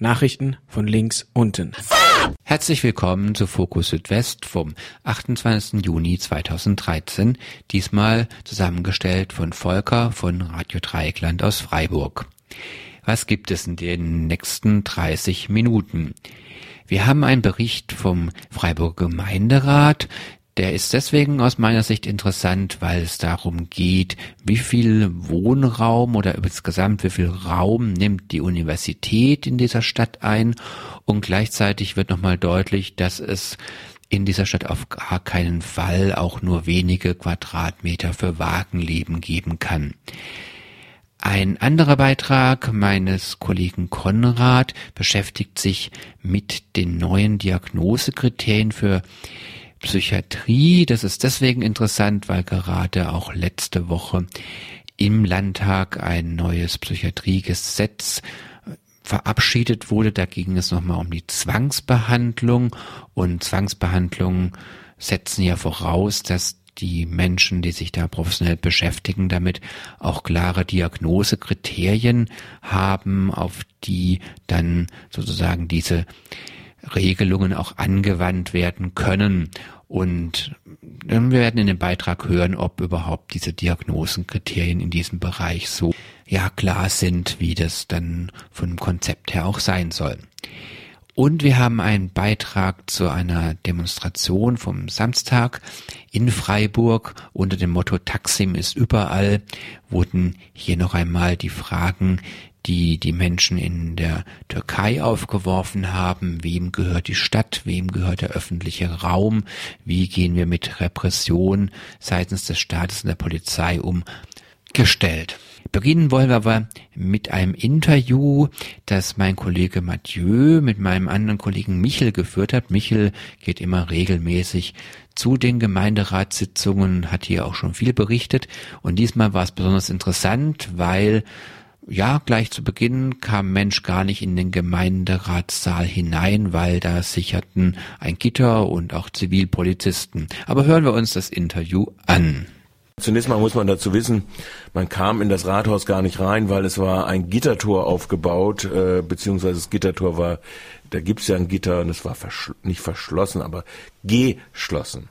Nachrichten von links unten. Herzlich willkommen zu Fokus Südwest vom 28. Juni 2013, diesmal zusammengestellt von Volker von Radio Dreieckland aus Freiburg. Was gibt es in den nächsten 30 Minuten? Wir haben einen Bericht vom Freiburger Gemeinderat, der ist deswegen aus meiner Sicht interessant, weil es darum geht, wie viel Wohnraum oder insgesamt wie viel Raum nimmt die Universität in dieser Stadt ein und gleichzeitig wird nochmal deutlich, dass es in dieser Stadt auf gar keinen Fall auch nur wenige Quadratmeter für Wagenleben geben kann. Ein anderer Beitrag meines Kollegen Konrad beschäftigt sich mit den neuen Diagnosekriterien für Psychiatrie. Das ist deswegen interessant, weil gerade auch letzte Woche im Landtag ein neues Psychiatriegesetz verabschiedet wurde. Da ging es nochmal um die Zwangsbehandlung und Zwangsbehandlungen setzen ja voraus, dass die Menschen, die sich da professionell beschäftigen, damit auch klare Diagnosekriterien haben, auf die dann sozusagen diese Regelungen auch angewandt werden können. Und wir werden in dem Beitrag hören, ob überhaupt diese Diagnosenkriterien in diesem Bereich so ja klar sind, wie das dann vom Konzept her auch sein soll. Und wir haben einen Beitrag zu einer Demonstration vom Samstag in Freiburg unter dem Motto Taksim ist überall, wurden hier noch einmal die Fragen die die Menschen in der Türkei aufgeworfen haben. Wem gehört die Stadt? Wem gehört der öffentliche Raum? Wie gehen wir mit Repression seitens des Staates und der Polizei um? Gestellt. Beginnen wollen wir aber mit einem Interview, das mein Kollege Mathieu mit meinem anderen Kollegen Michel geführt hat. Michel geht immer regelmäßig zu den Gemeinderatssitzungen, hat hier auch schon viel berichtet. Und diesmal war es besonders interessant, weil ja, gleich zu Beginn kam Mensch gar nicht in den Gemeinderatssaal hinein, weil da sicherten ein Gitter und auch Zivilpolizisten. Aber hören wir uns das Interview an. Zunächst mal muss man dazu wissen, man kam in das Rathaus gar nicht rein, weil es war ein Gittertor aufgebaut, äh, beziehungsweise das Gittertor war, da gibt's ja ein Gitter und es war verschl nicht verschlossen, aber geschlossen.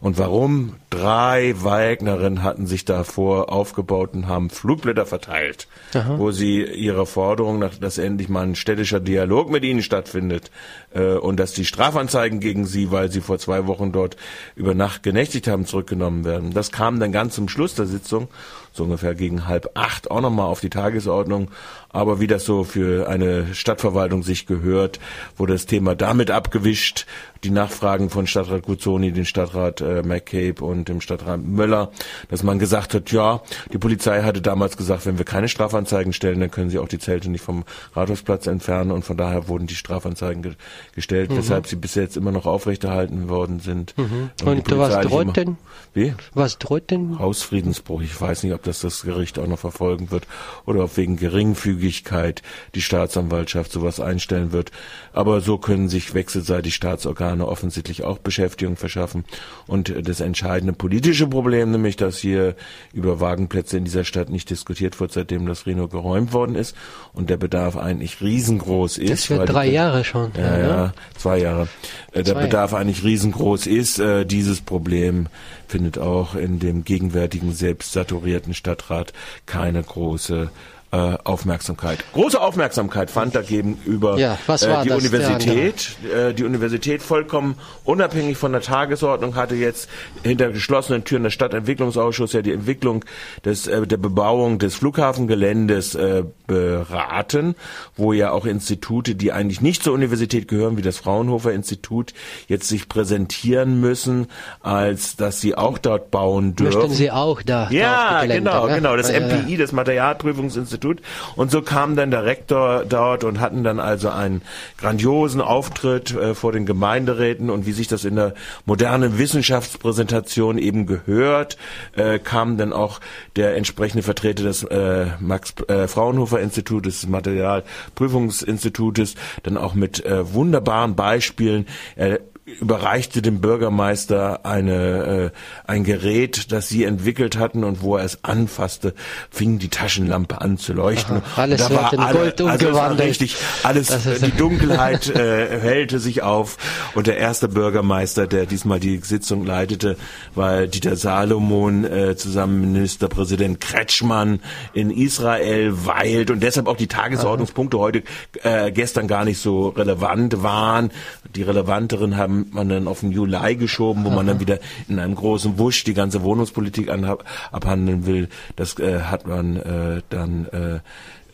Und warum? Drei Wagnerinnen hatten sich davor aufgebaut und haben Flugblätter verteilt, Aha. wo sie ihre Forderung, dass endlich mal ein städtischer Dialog mit ihnen stattfindet äh, und dass die Strafanzeigen gegen sie, weil sie vor zwei Wochen dort über Nacht genächtigt haben, zurückgenommen werden. Das kam dann ganz zum Schluss der Sitzung so ungefähr gegen halb acht auch nochmal auf die Tagesordnung. Aber wie das so für eine Stadtverwaltung sich gehört, wurde das Thema damit abgewischt. Die Nachfragen von Stadtrat Guzzoni, den Stadtrat äh, McCabe und dem Stadtrat Möller, dass man gesagt hat, ja, die Polizei hatte damals gesagt, wenn wir keine Strafanzeigen stellen, dann können sie auch die Zelte nicht vom Rathausplatz entfernen und von daher wurden die Strafanzeigen ge gestellt, mhm. weshalb sie bis jetzt immer noch aufrechterhalten worden sind. Mhm. Und, und was droht denn? Wie? Was droht denn? Hausfriedensbruch. Ich weiß nicht, ob das das Gericht auch noch verfolgen wird oder ob wegen Geringfügigkeit die Staatsanwaltschaft sowas einstellen wird. Aber so können sich wechselseitig Staatsorgane offensichtlich auch Beschäftigung verschaffen. Und das entscheidende politische Problem, nämlich, dass hier über Wagenplätze in dieser Stadt nicht diskutiert wird, seitdem das Reno geräumt worden ist und der Bedarf eigentlich riesengroß ist. Das wird drei Jahre schon. Ja, ja, ja zwei Jahre. Äh, der Bedarf eigentlich riesengroß ist. Äh, dieses Problem findet auch in dem gegenwärtigen selbst saturierten Stadtrat keine große äh, Aufmerksamkeit. Große Aufmerksamkeit fand dagegen über ja, äh, die Universität. Äh, die Universität vollkommen unabhängig von der Tagesordnung hatte jetzt hinter geschlossenen Türen der Stadtentwicklungsausschuss ja die Entwicklung des, äh, der Bebauung des Flughafengeländes äh, beraten, wo ja auch Institute, die eigentlich nicht zur Universität gehören, wie das Fraunhofer Institut, jetzt sich präsentieren müssen, als dass sie auch dort bauen dürfen. Möchten sie auch da? Ja, da genau, genau. Das MPI, das Materialprüfungsinstitut Institut. Und so kam dann der Rektor dort und hatten dann also einen grandiosen Auftritt äh, vor den Gemeinderäten und wie sich das in der modernen Wissenschaftspräsentation eben gehört, äh, kam dann auch der entsprechende Vertreter des äh, Max äh, Fraunhofer Institutes, des Materialprüfungsinstitutes, dann auch mit äh, wunderbaren Beispielen. Er überreichte dem Bürgermeister eine, äh, ein Gerät, das sie entwickelt hatten und wo er es anfasste, fing die Taschenlampe an zu leuchten. Aha, alles da war in alle, Gold also es war umgewandelt. richtig, alles, die Dunkelheit äh, hellte sich auf und der erste Bürgermeister, der diesmal die Sitzung leitete, war Dieter Salomon äh, zusammen mit Ministerpräsident Kretschmann in Israel weilt und deshalb auch die Tagesordnungspunkte heute äh, gestern gar nicht so relevant waren. Die relevanteren haben man dann auf den Juli geschoben, wo man dann wieder in einem großen Wusch die ganze Wohnungspolitik anhab, abhandeln will. Das äh, hat man äh, dann äh,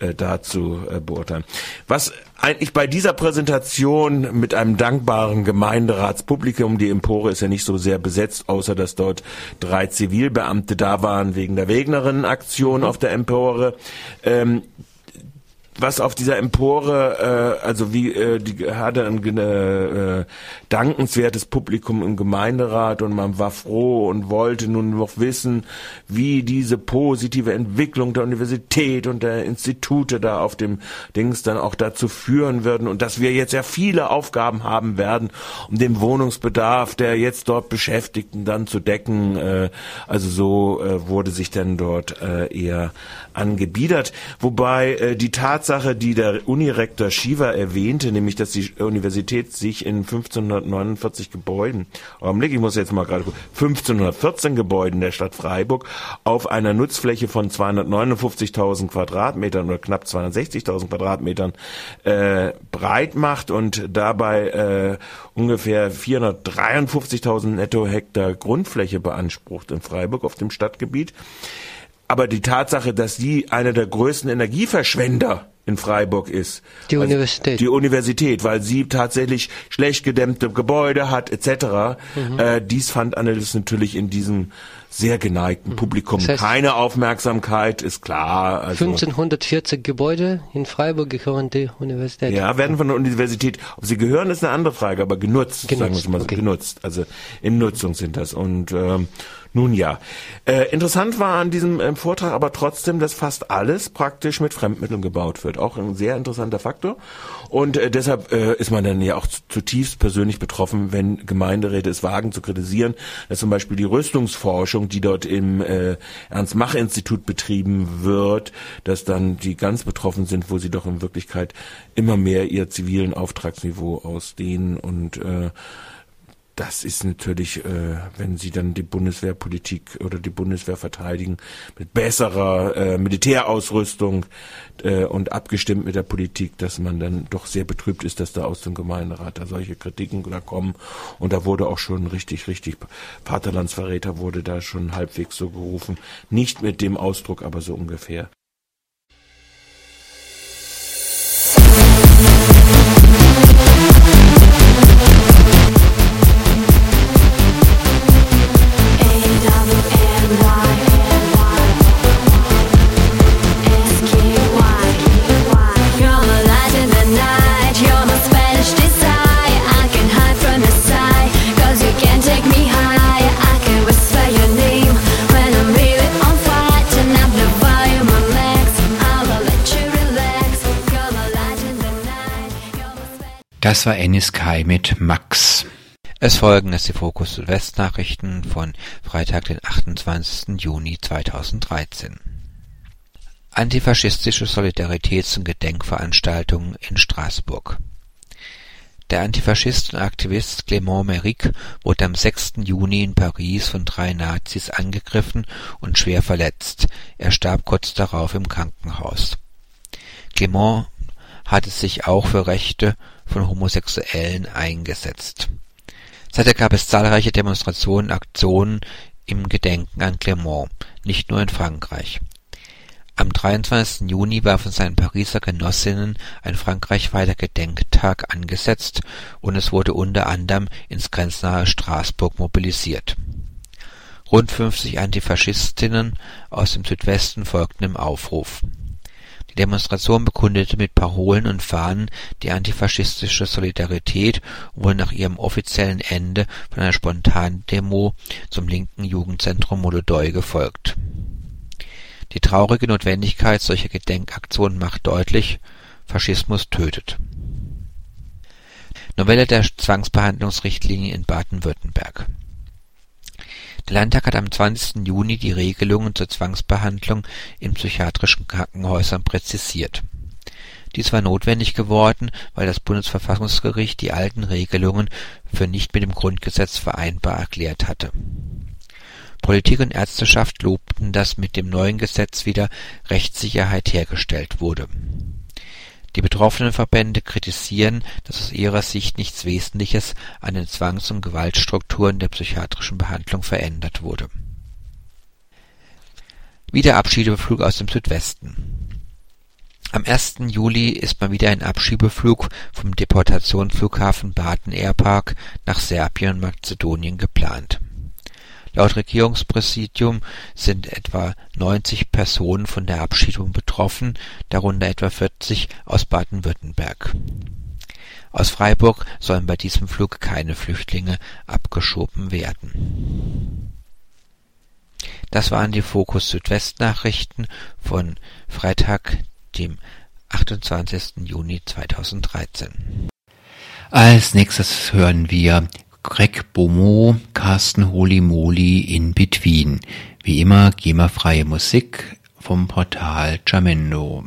äh, dazu äh, beurteilen. Was eigentlich bei dieser Präsentation mit einem dankbaren Gemeinderatspublikum, die Empore ist ja nicht so sehr besetzt, außer dass dort drei Zivilbeamte da waren wegen der Wegnerinnen-Aktion auf der Empore. Ähm, was auf dieser Empore, äh, also wie äh, die hatte ein äh, dankenswertes Publikum im Gemeinderat und man war froh und wollte nun noch wissen, wie diese positive Entwicklung der Universität und der Institute da auf dem Dings dann auch dazu führen würden und dass wir jetzt ja viele Aufgaben haben werden, um den Wohnungsbedarf der jetzt dort Beschäftigten dann zu decken. Äh, also so äh, wurde sich dann dort äh, eher angebiedert, wobei äh, die Tatsache, die der Unirektor Shiva erwähnte, nämlich dass die Universität sich in 1549 Gebäuden, Augenblick, ich muss jetzt mal gerade gucken, 1514 Gebäuden der Stadt Freiburg auf einer Nutzfläche von 259.000 Quadratmetern oder knapp 260.000 Quadratmetern äh, breit macht und dabei äh, ungefähr 453.000 Netto-Hektar Grundfläche beansprucht in Freiburg auf dem Stadtgebiet. Aber die Tatsache, dass sie einer der größten Energieverschwender in Freiburg ist. Die Also Universität. Die Universität, weil sie tatsächlich schlecht gedämmte Gebäude hat, etc. Mhm. Äh, dies fand Annelies natürlich in diesem sehr geneigten Publikum Mhm. Das heißt- keine Aufmerksamkeit, ist klar. Also, 1540 Gebäude in Freiburg gehören die Universität. ja, werden von der Universität, ob sie gehören, ist eine andere Frage, aber genutzt, Genutzt, sagen wir mal so, okay. genutzt. Also in Nutzung sind das. Und ähm, nun ja. Äh, interessant war an diesem ähm, Vortrag aber trotzdem, dass fast alles praktisch mit Fremdmitteln gebaut wird. Auch ein sehr interessanter Faktor. Und äh, deshalb äh, ist man dann ja auch zutiefst persönlich betroffen, wenn Gemeinderäte es wagen zu kritisieren, dass zum Beispiel die Rüstungsforschung, die dort im äh, Ernst-Mach-Institut betrieben wird, dass dann die ganz betroffen sind, wo sie doch in Wirklichkeit immer mehr ihr zivilen Auftragsniveau ausdehnen und äh, das ist natürlich, äh, wenn sie dann die Bundeswehrpolitik oder die Bundeswehr verteidigen, mit besserer äh, Militärausrüstung äh, und abgestimmt mit der Politik, dass man dann doch sehr betrübt ist, dass da aus dem Gemeinderat da solche Kritiken da kommen. Und da wurde auch schon richtig, richtig, Vaterlandsverräter wurde da schon halbwegs so gerufen. Nicht mit dem Ausdruck, aber so ungefähr. Das war Ennis Kai mit Max. Es folgen jetzt die Fokus Südwest-Nachrichten von Freitag, den 28. Juni 2013. Antifaschistische Solidaritäts- und Gedenkveranstaltungen in Straßburg. Der Antifaschist und Aktivist Clément Méric wurde am 6. Juni in Paris von drei Nazis angegriffen und schwer verletzt. Er starb kurz darauf im Krankenhaus. Clément hatte sich auch für Rechte von Homosexuellen eingesetzt. Seither gab es zahlreiche Demonstrationen und Aktionen im Gedenken an Clément, nicht nur in Frankreich. Am 23. Juni war von seinen Pariser Genossinnen ein frankreichweiter Gedenktag angesetzt und es wurde unter anderem ins grenznahe Straßburg mobilisiert. Rund 50 Antifaschistinnen aus dem Südwesten folgten im Aufruf. Demonstration bekundete mit Parolen und Fahnen die antifaschistische Solidarität und wurde nach ihrem offiziellen Ende von einer Spontandemo zum linken Jugendzentrum Molodoi gefolgt. Die traurige Notwendigkeit solcher Gedenkaktionen macht deutlich: Faschismus tötet. Novelle der Zwangsbehandlungsrichtlinie in Baden-Württemberg Der Landtag hat am 20. Juni die Regelungen zur Zwangsbehandlung in psychiatrischen Krankenhäusern präzisiert. Dies war notwendig geworden, weil das Bundesverfassungsgericht die alten Regelungen für nicht mit dem Grundgesetz vereinbar erklärt hatte Politik und Ärzteschaft lobten, dass mit dem neuen Gesetz wieder Rechtssicherheit hergestellt wurde. Die betroffenen Verbände kritisieren, dass aus ihrer Sicht nichts Wesentliches an den Zwangs- und Gewaltstrukturen der psychiatrischen Behandlung verändert wurde. Wieder Abschiebeflug aus dem Südwesten Am 1. Juli ist mal wieder ein Abschiebeflug vom Deportationsflughafen Baden Airpark nach Serbien und Mazedonien geplant Laut Regierungspräsidium sind etwa 90 Personen von der Abschiebung betroffen, darunter etwa 40 aus Baden-Württemberg. Aus Freiburg sollen bei diesem Flug keine Flüchtlinge abgeschoben werden. Das waren die Fokus Südwest Nachrichten von Freitag, dem 28. Juni 2013. Als nächstes hören wir Greg Beaumont, Carsten Holimoly in Between. Wie immer GEMA-freie Musik vom Portal Jamendo.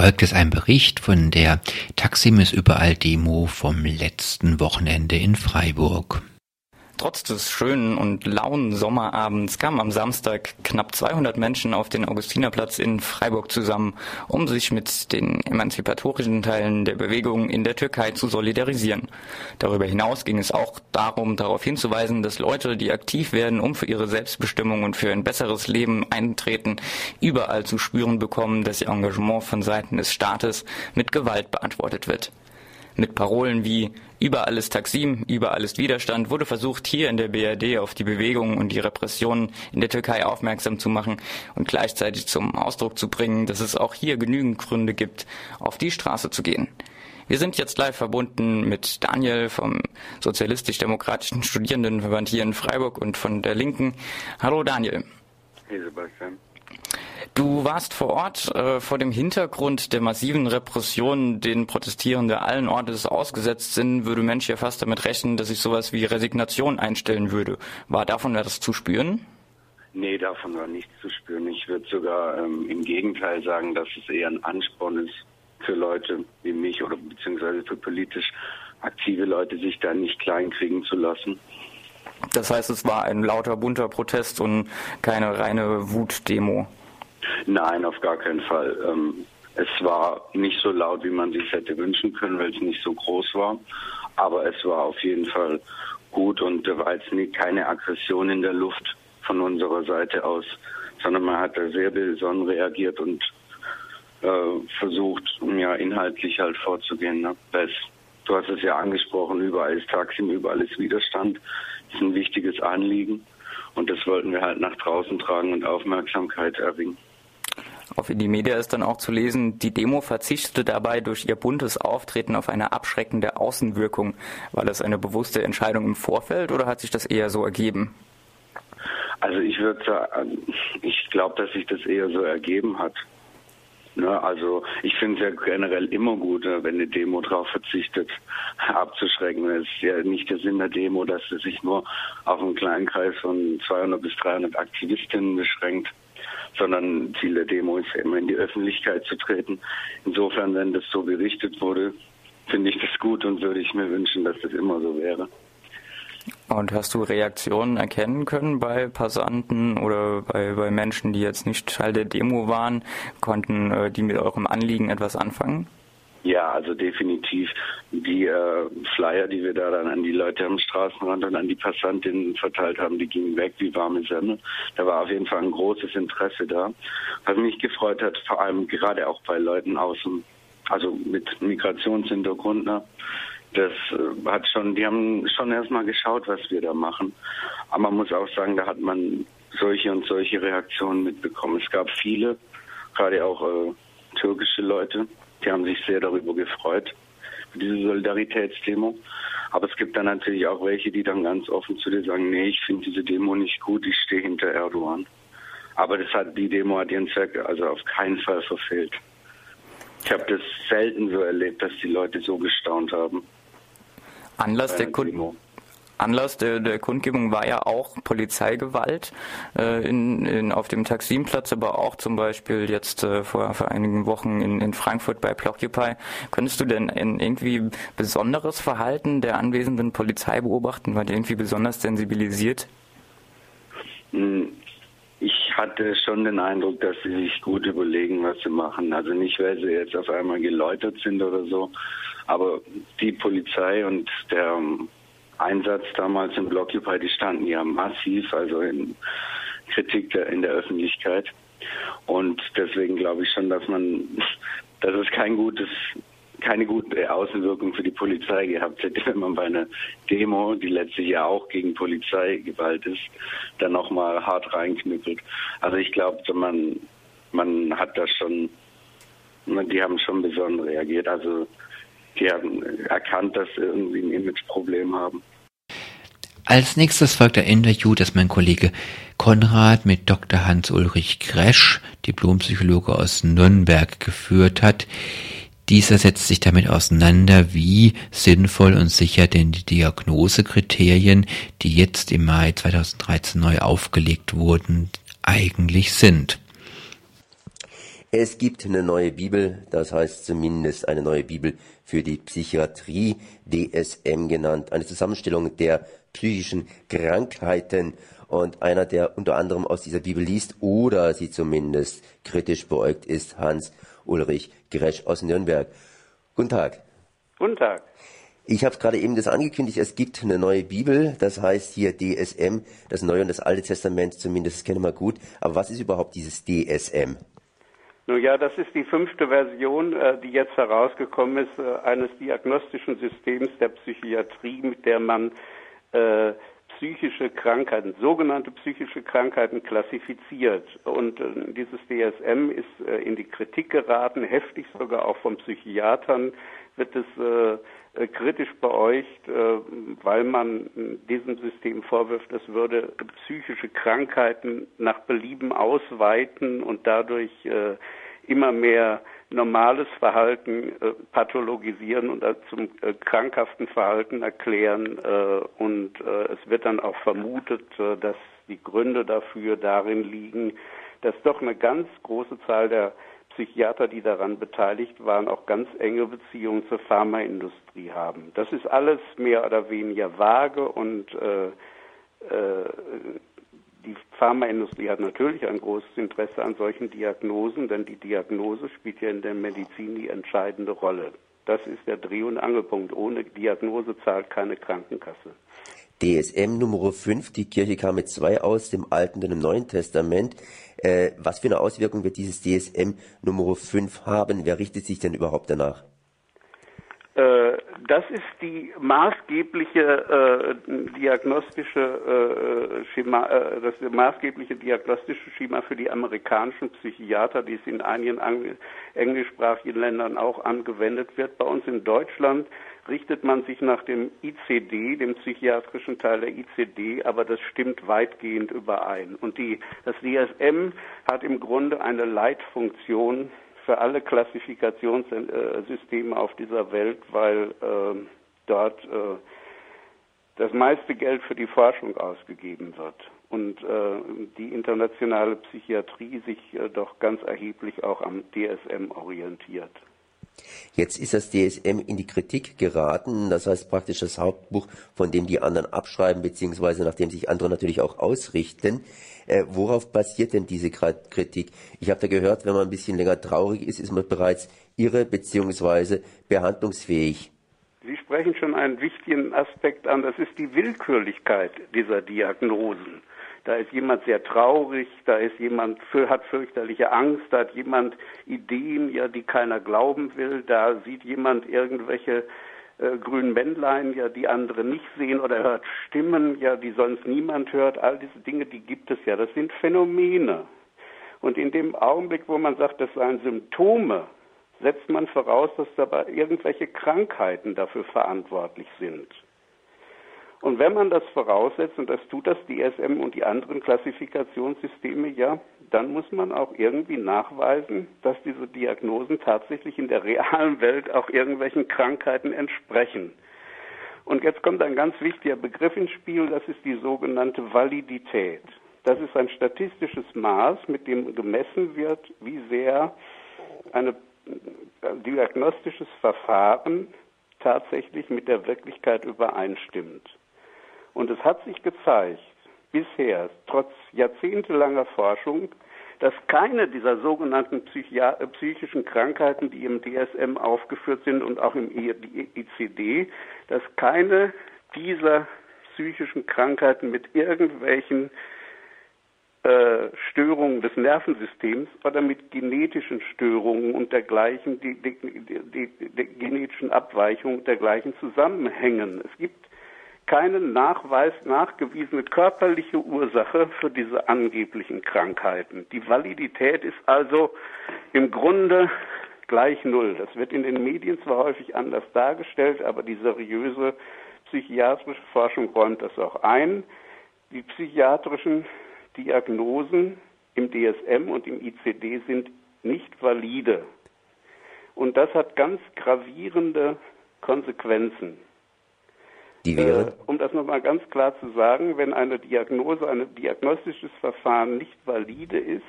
Folgt jetzt ein Bericht von der Taximis überall Demo vom letzten Wochenende in Freiburg. Trotz des schönen und lauen Sommerabends kamen am Samstag knapp 200 Menschen auf den Augustinerplatz in Freiburg zusammen, um sich mit den emanzipatorischen Teilen der Bewegung in der Türkei zu solidarisieren. Darüber hinaus ging es auch darum, darauf hinzuweisen, dass Leute, die aktiv werden, um für ihre Selbstbestimmung und für ein besseres Leben eintreten, überall zu spüren bekommen, dass ihr Engagement von Seiten des Staates mit Gewalt beantwortet wird. Mit Parolen wie Überall ist Taksim, überall ist Widerstand wurde versucht, hier in der BRD auf die Bewegungen und die Repressionen in der Türkei aufmerksam zu machen und gleichzeitig zum Ausdruck zu bringen, dass es auch hier genügend Gründe gibt, auf die Straße zu gehen. Wir sind jetzt live verbunden mit Daniel vom Sozialistisch-Demokratischen Studierendenverband hier in Freiburg und von der Linken. Hallo Daniel. Hey Sebastian. Du warst vor Ort äh, vor dem Hintergrund der massiven Repressionen, denen Protestierende allen Ortes ausgesetzt sind, würde Mensch ja fast damit rechnen, dass sich sowas wie Resignation einstellen würde. War davon etwas zu spüren? Nee, davon war nichts zu spüren. Ich würde sogar ähm, im Gegenteil sagen, dass es eher ein Ansporn ist für Leute wie mich oder beziehungsweise für politisch aktive Leute, sich da nicht kleinkriegen zu lassen. Das heißt, es war ein lauter, bunter Protest und keine reine Wutdemo. Nein, auf gar keinen Fall. Ähm, es war nicht so laut, wie man sich hätte wünschen können, weil es nicht so groß war. Aber es war auf jeden Fall gut und da war jetzt nie, keine Aggression in der Luft von unserer Seite aus, sondern man hat da sehr besonnen reagiert und äh, versucht, ja, inhaltlich halt vorzugehen. Ne? Das, du hast es ja angesprochen, überall ist Taksim, überall ist Widerstand. Das ist ein wichtiges Anliegen und das wollten wir halt nach draußen tragen und Aufmerksamkeit erringen. Auf die Media ist dann auch zu lesen, die Demo verzichtete dabei durch ihr buntes Auftreten auf eine abschreckende Außenwirkung. War das eine bewusste Entscheidung im Vorfeld oder hat sich das eher so ergeben? Also ich würde sagen, ich glaube, dass sich das eher so ergeben hat. Ne, also ich finde es ja generell immer gut, äh, wenn eine Demo darauf verzichtet, abzuschrecken. Es ist ja nicht der Sinn der Demo, dass sie sich nur auf einen kleinen Kreis von 200 bis 300 Aktivistinnen beschränkt sondern Ziel der Demo ist immer in die Öffentlichkeit zu treten. Insofern, wenn das so berichtet wurde, finde ich das gut und würde ich mir wünschen, dass das immer so wäre. Und hast du Reaktionen erkennen können bei Passanten oder bei, bei Menschen, die jetzt nicht Teil der Demo waren? Konnten äh, die mit eurem Anliegen etwas anfangen? Ja, also definitiv. Die äh, Flyer, die wir da dann an die Leute am Straßenrand und an die Passantinnen verteilt haben, die gingen weg wie warme Semmel. Da war auf jeden Fall ein großes Interesse da. Was mich gefreut hat, vor allem gerade auch bei Leuten aus also mit Migrationshintergrund, ne? das äh, hat schon, die haben schon erstmal geschaut, was wir da machen. Aber man muss auch sagen, da hat man solche und solche Reaktionen mitbekommen. Es gab viele, gerade auch äh, türkische Leute, die haben sich sehr darüber gefreut, diese Solidaritätsdemo. Aber es gibt dann natürlich auch welche, die dann ganz offen zu dir sagen, nee, ich finde diese Demo nicht gut, ich stehe hinter Erdogan. Aber das hat die Demo hat ihren Zweck also auf keinen Fall verfehlt. Ich habe das selten so erlebt, dass die Leute so gestaunt haben. Anlass der, Demo. Anlass der, der Kundgebung war ja auch Polizeigewalt äh, in, in, auf dem Taksimplatz, aber auch zum Beispiel jetzt äh, vor, vor einigen Wochen in, in Frankfurt bei Plockupy. Könntest du denn irgendwie besonderes Verhalten der anwesenden Polizei beobachten? War die irgendwie besonders sensibilisiert? Hm, ich hatte schon den Eindruck, dass sie sich gut überlegen, was sie machen. Also nicht, weil sie jetzt auf einmal geläutert sind oder so, aber die Polizei und der Einsatz damals im Blockupy, die standen ja massiv, also in Kritik der, in der Öffentlichkeit. Und deswegen glaube ich schon, dass man, dass es kein gutes, keine gute Außenwirkung für die Polizei gehabt hätte, wenn man bei einer Demo, die letztlich ja auch gegen Polizeigewalt ist, dann nochmal hart reinknüppelt. Also ich glaube, man, man hat das schon, die haben schon besonnen reagiert. Also die haben erkannt, dass sie irgendwie ein Imageproblem haben. Als nächstes folgt ein Interview, das mein Kollege Konrad mit Dr. Hans-Ulrich Gresch, Diplompsychologe aus Nürnberg, geführt hat. Dieser setzt sich damit auseinander, wie sinnvoll und sicher denn die Diagnosekriterien, die jetzt im Mai 2013 neu aufgelegt wurden, eigentlich sind. Es gibt eine neue Bibel, das heißt zumindest eine neue Bibel für die Psychiatrie, DSM genannt, eine Zusammenstellung der psychischen Krankheiten. Und einer, der unter anderem aus dieser Bibel liest oder sie zumindest kritisch beäugt, ist Hans Ulrich Gresch aus Nürnberg. Guten Tag. Guten Tag. Ich habe gerade eben das angekündigt, es gibt eine neue Bibel, das heißt hier DSM, das Neue und das Alte Testament, zumindest das kennen wir gut. Aber was ist überhaupt dieses DSM? Nun ja, das ist die fünfte Version, äh, die jetzt herausgekommen ist, äh, eines diagnostischen Systems der Psychiatrie, mit der man äh, psychische Krankheiten, sogenannte psychische Krankheiten klassifiziert. Und dieses DSM ist in die Kritik geraten, heftig sogar auch von Psychiatern wird es kritisch beäugt, weil man diesem System vorwirft, es würde psychische Krankheiten nach Belieben ausweiten und dadurch immer mehr normales Verhalten äh, pathologisieren und zum äh, krankhaften Verhalten erklären. Äh, und äh, es wird dann auch vermutet, äh, dass die Gründe dafür darin liegen, dass doch eine ganz große Zahl der Psychiater, die daran beteiligt waren, auch ganz enge Beziehungen zur Pharmaindustrie haben. Das ist alles mehr oder weniger vage und äh, äh, die Pharmaindustrie hat natürlich ein großes Interesse an solchen Diagnosen, denn die Diagnose spielt ja in der Medizin die entscheidende Rolle. Das ist der Dreh- und Angelpunkt. Ohne Diagnose zahlt keine Krankenkasse. DSM Nummer 5, die Kirche kam mit zwei aus, dem Alten und dem Neuen Testament. Äh, was für eine Auswirkung wird dieses DSM Nummer 5 haben? Wer richtet sich denn überhaupt danach? Äh, das ist die maßgebliche äh, diagnostische äh, Schema, äh, das maßgebliche diagnostische Schema für die amerikanischen Psychiater, die es in einigen englischsprachigen Ländern auch angewendet wird. Bei uns in Deutschland richtet man sich nach dem ICD, dem psychiatrischen Teil der ICD, aber das stimmt weitgehend überein. Und die, das DSM hat im Grunde eine Leitfunktion für alle Klassifikationssysteme auf dieser Welt, weil äh, dort äh, das meiste Geld für die Forschung ausgegeben wird und äh, die internationale Psychiatrie sich äh, doch ganz erheblich auch am DSM orientiert. Jetzt ist das DSM in die Kritik geraten, das heißt praktisch das Hauptbuch, von dem die anderen abschreiben, beziehungsweise nach dem sich andere natürlich auch ausrichten. Äh, worauf basiert denn diese Kritik? Ich habe da gehört, wenn man ein bisschen länger traurig ist, ist man bereits irre beziehungsweise behandlungsfähig. Sie sprechen schon einen wichtigen Aspekt an, das ist die Willkürlichkeit dieser Diagnosen. Da ist jemand sehr traurig, da ist jemand hat fürchterliche Angst, da hat jemand Ideen, ja, die keiner glauben will, da sieht jemand irgendwelche äh, grünen Männlein, ja, die andere nicht sehen oder hört Stimmen, ja, die sonst niemand hört. All diese Dinge, die gibt es ja. Das sind Phänomene. Und in dem Augenblick, wo man sagt, das seien Symptome, setzt man voraus, dass dabei irgendwelche Krankheiten dafür verantwortlich sind. Und wenn man das voraussetzt, und das tut das DSM und die anderen Klassifikationssysteme ja, dann muss man auch irgendwie nachweisen, dass diese Diagnosen tatsächlich in der realen Welt auch irgendwelchen Krankheiten entsprechen. Und jetzt kommt ein ganz wichtiger Begriff ins Spiel, das ist die sogenannte Validität. Das ist ein statistisches Maß, mit dem gemessen wird, wie sehr ein diagnostisches Verfahren tatsächlich mit der Wirklichkeit übereinstimmt. Und es hat sich gezeigt, bisher, trotz jahrzehntelanger Forschung, dass keine dieser sogenannten Psychi psychischen Krankheiten, die im DSM aufgeführt sind und auch im ICD, dass keine dieser psychischen Krankheiten mit irgendwelchen äh, Störungen des Nervensystems oder mit genetischen Störungen und dergleichen, die, die, die, die genetischen Abweichungen dergleichen zusammenhängen. Es gibt keine Nachweis, nachgewiesene körperliche Ursache für diese angeblichen Krankheiten. Die Validität ist also im Grunde gleich Null. Das wird in den Medien zwar häufig anders dargestellt, aber die seriöse psychiatrische Forschung räumt das auch ein. Die psychiatrischen Diagnosen im DSM und im ICD sind nicht valide. Und das hat ganz gravierende Konsequenzen. Die wäre? Äh, um das nochmal ganz klar zu sagen, wenn eine Diagnose, ein diagnostisches Verfahren nicht valide ist,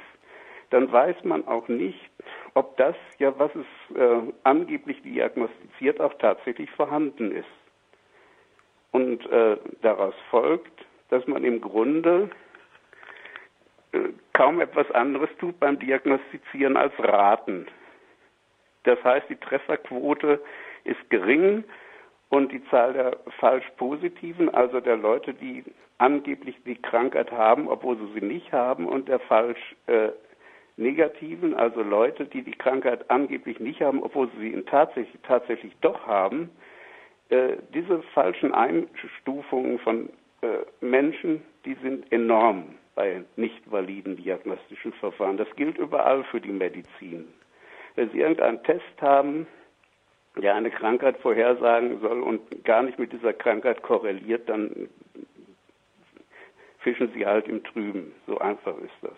dann weiß man auch nicht, ob das, ja, was es äh, angeblich diagnostiziert, auch tatsächlich vorhanden ist. Und äh, daraus folgt, dass man im Grunde äh, kaum etwas anderes tut beim Diagnostizieren als raten. Das heißt, die Trefferquote ist gering und die Zahl der falsch positiven, also der Leute, die angeblich die Krankheit haben, obwohl sie sie nicht haben, und der falsch äh, also Leute, die die Krankheit angeblich nicht haben, obwohl sie sie tatsächlich, tatsächlich doch haben, äh, diese falschen Einstufungen von äh, Menschen, die sind enorm bei nicht validen diagnostischen Verfahren. Das gilt überall für die Medizin. Wenn Sie irgendeinen Test haben, der eine Krankheit vorhersagen soll und gar nicht mit dieser Krankheit korreliert, dann fischen Sie halt im Trüben. So einfach ist das.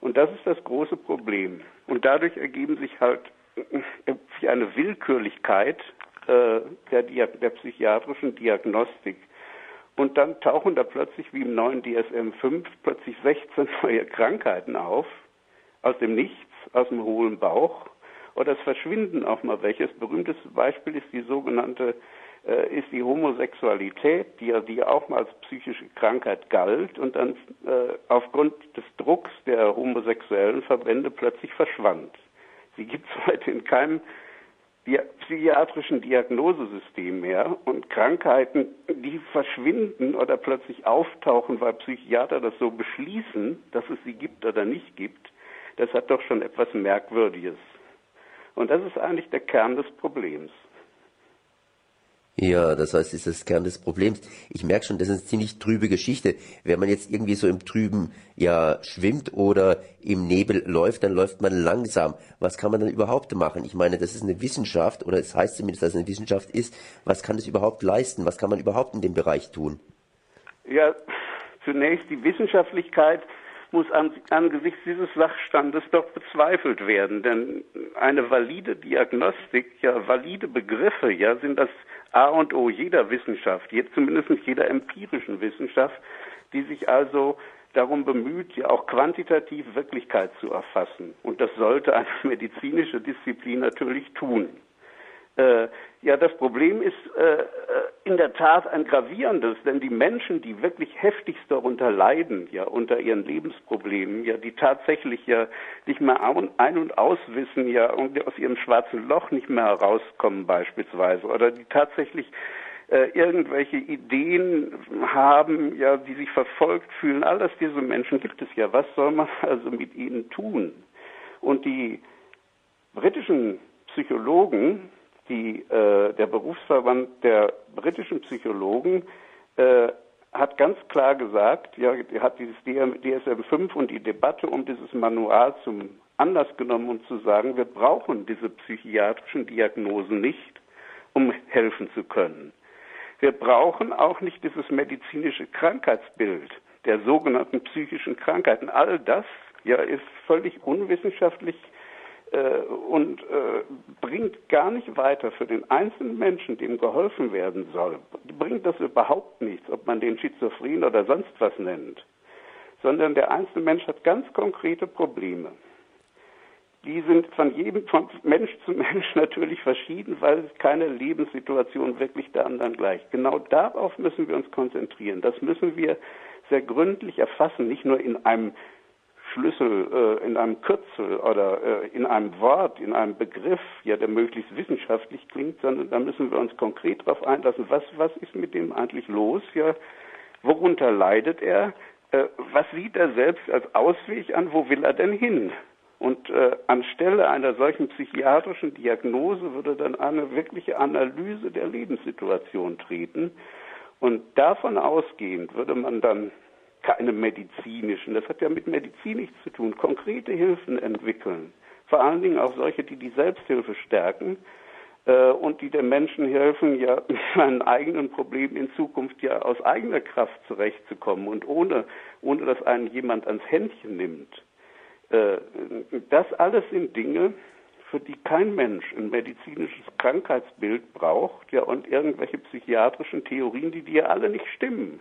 Und das ist das große Problem. Und dadurch ergeben sich halt eine Willkürlichkeit äh, der, der psychiatrischen Diagnostik. Und dann tauchen da plötzlich, wie im neuen DSM-5, plötzlich 16 neue Krankheiten auf, aus dem Nichts, aus dem hohlen Bauch. Oder es verschwinden auch mal welche. Das berühmteste Beispiel ist die sogenannte äh, ist die Homosexualität, die ja die auch mal als psychische Krankheit galt und dann äh, aufgrund des Drucks der homosexuellen Verbände plötzlich verschwand. Sie gibt es heute in keinem psychiatrischen Diagnosesystem mehr und Krankheiten, die verschwinden oder plötzlich auftauchen, weil Psychiater das so beschließen, dass es sie gibt oder nicht gibt, das hat doch schon etwas Merkwürdiges. Und das ist eigentlich der Kern des Problems. Ja, das heißt, ist das Kern des Problems. Ich merke schon, das ist eine ziemlich trübe Geschichte. Wenn man jetzt irgendwie so im Trüben ja schwimmt oder im Nebel läuft, dann läuft man langsam. Was kann man dann überhaupt machen? Ich meine, das ist eine Wissenschaft oder es heißt zumindest, dass es eine Wissenschaft ist. Was kann das überhaupt leisten? Was kann man überhaupt in dem Bereich tun? Ja, zunächst die Wissenschaftlichkeit muss an, angesichts dieses Sachstandes doch bezweifelt werden, denn eine valide Diagnostik, ja valide Begriffe, ja sind das A und O jeder Wissenschaft, zumindest jeder empirischen Wissenschaft, die sich also darum bemüht, ja auch quantitativ Wirklichkeit zu erfassen. Und das sollte eine medizinische Disziplin natürlich tun. Äh, ja, das Problem ist äh, in der Tat ein gravierendes, denn die Menschen, die wirklich heftigst darunter leiden, ja, unter ihren Lebensproblemen, ja, die tatsächlich ja nicht mehr ein- und auswissen, ja, und aus ihrem schwarzen Loch nicht mehr herauskommen beispielsweise, oder die tatsächlich äh, irgendwelche Ideen haben, ja, die sich verfolgt fühlen, all das diese Menschen gibt es ja. Was soll man also mit ihnen tun? Und die britischen Psychologen, die, äh, der Berufsverband der britischen Psychologen äh, hat ganz klar gesagt, ja, hat dieses DSM-5 und die Debatte um dieses Manual zum Anlass genommen, um zu sagen, wir brauchen diese psychiatrischen Diagnosen nicht, um helfen zu können. Wir brauchen auch nicht dieses medizinische Krankheitsbild der sogenannten psychischen Krankheiten. All das ja, ist völlig unwissenschaftlich äh, und äh, bringt gar nicht weiter für den einzelnen Menschen, dem geholfen werden soll, bringt das überhaupt nichts, ob man den Schizophren oder sonst was nennt, sondern der einzelne Mensch hat ganz konkrete Probleme. Die sind von jedem, von Mensch zu Mensch natürlich verschieden, weil keine Lebenssituation wirklich der anderen gleicht. Genau darauf müssen wir uns konzentrieren. Das müssen wir sehr gründlich erfassen, nicht nur in einem Schlüssel äh, in einem Kürzel oder äh, in einem Wort, in einem Begriff, ja, der möglichst wissenschaftlich klingt, sondern da müssen wir uns konkret darauf einlassen, was, was ist mit dem eigentlich los, ja, worunter leidet er, äh, was sieht er selbst als Ausweg an, wo will er denn hin? Und äh, anstelle einer solchen psychiatrischen Diagnose würde dann eine wirkliche Analyse der Lebenssituation treten. Und davon ausgehend würde man dann keine medizinischen, das hat ja mit Medizin nichts zu tun, konkrete Hilfen entwickeln. Vor allen Dingen auch solche, die die Selbsthilfe stärken äh, und die den Menschen helfen, ja mit seinen eigenen Problemen in Zukunft ja aus eigener Kraft zurechtzukommen und ohne, ohne dass einen jemand ans Händchen nimmt. Äh, das alles sind Dinge, für die kein Mensch ein medizinisches Krankheitsbild braucht, ja, und irgendwelche psychiatrischen Theorien, die dir alle nicht stimmen.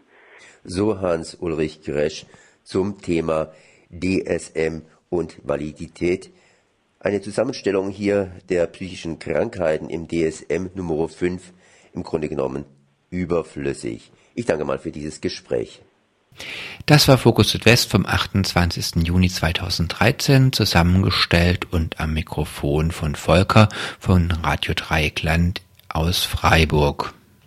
So Hans-Ulrich Gresch zum Thema DSM und Validität. Eine Zusammenstellung hier der psychischen Krankheiten im DSM Nummer 5 im Grunde genommen überflüssig. Ich danke mal für dieses Gespräch. Das war Fokus Südwest vom 28. Juni 2013, zusammengestellt und am Mikrofon von Volker von Radio Dreieckland aus Freiburg.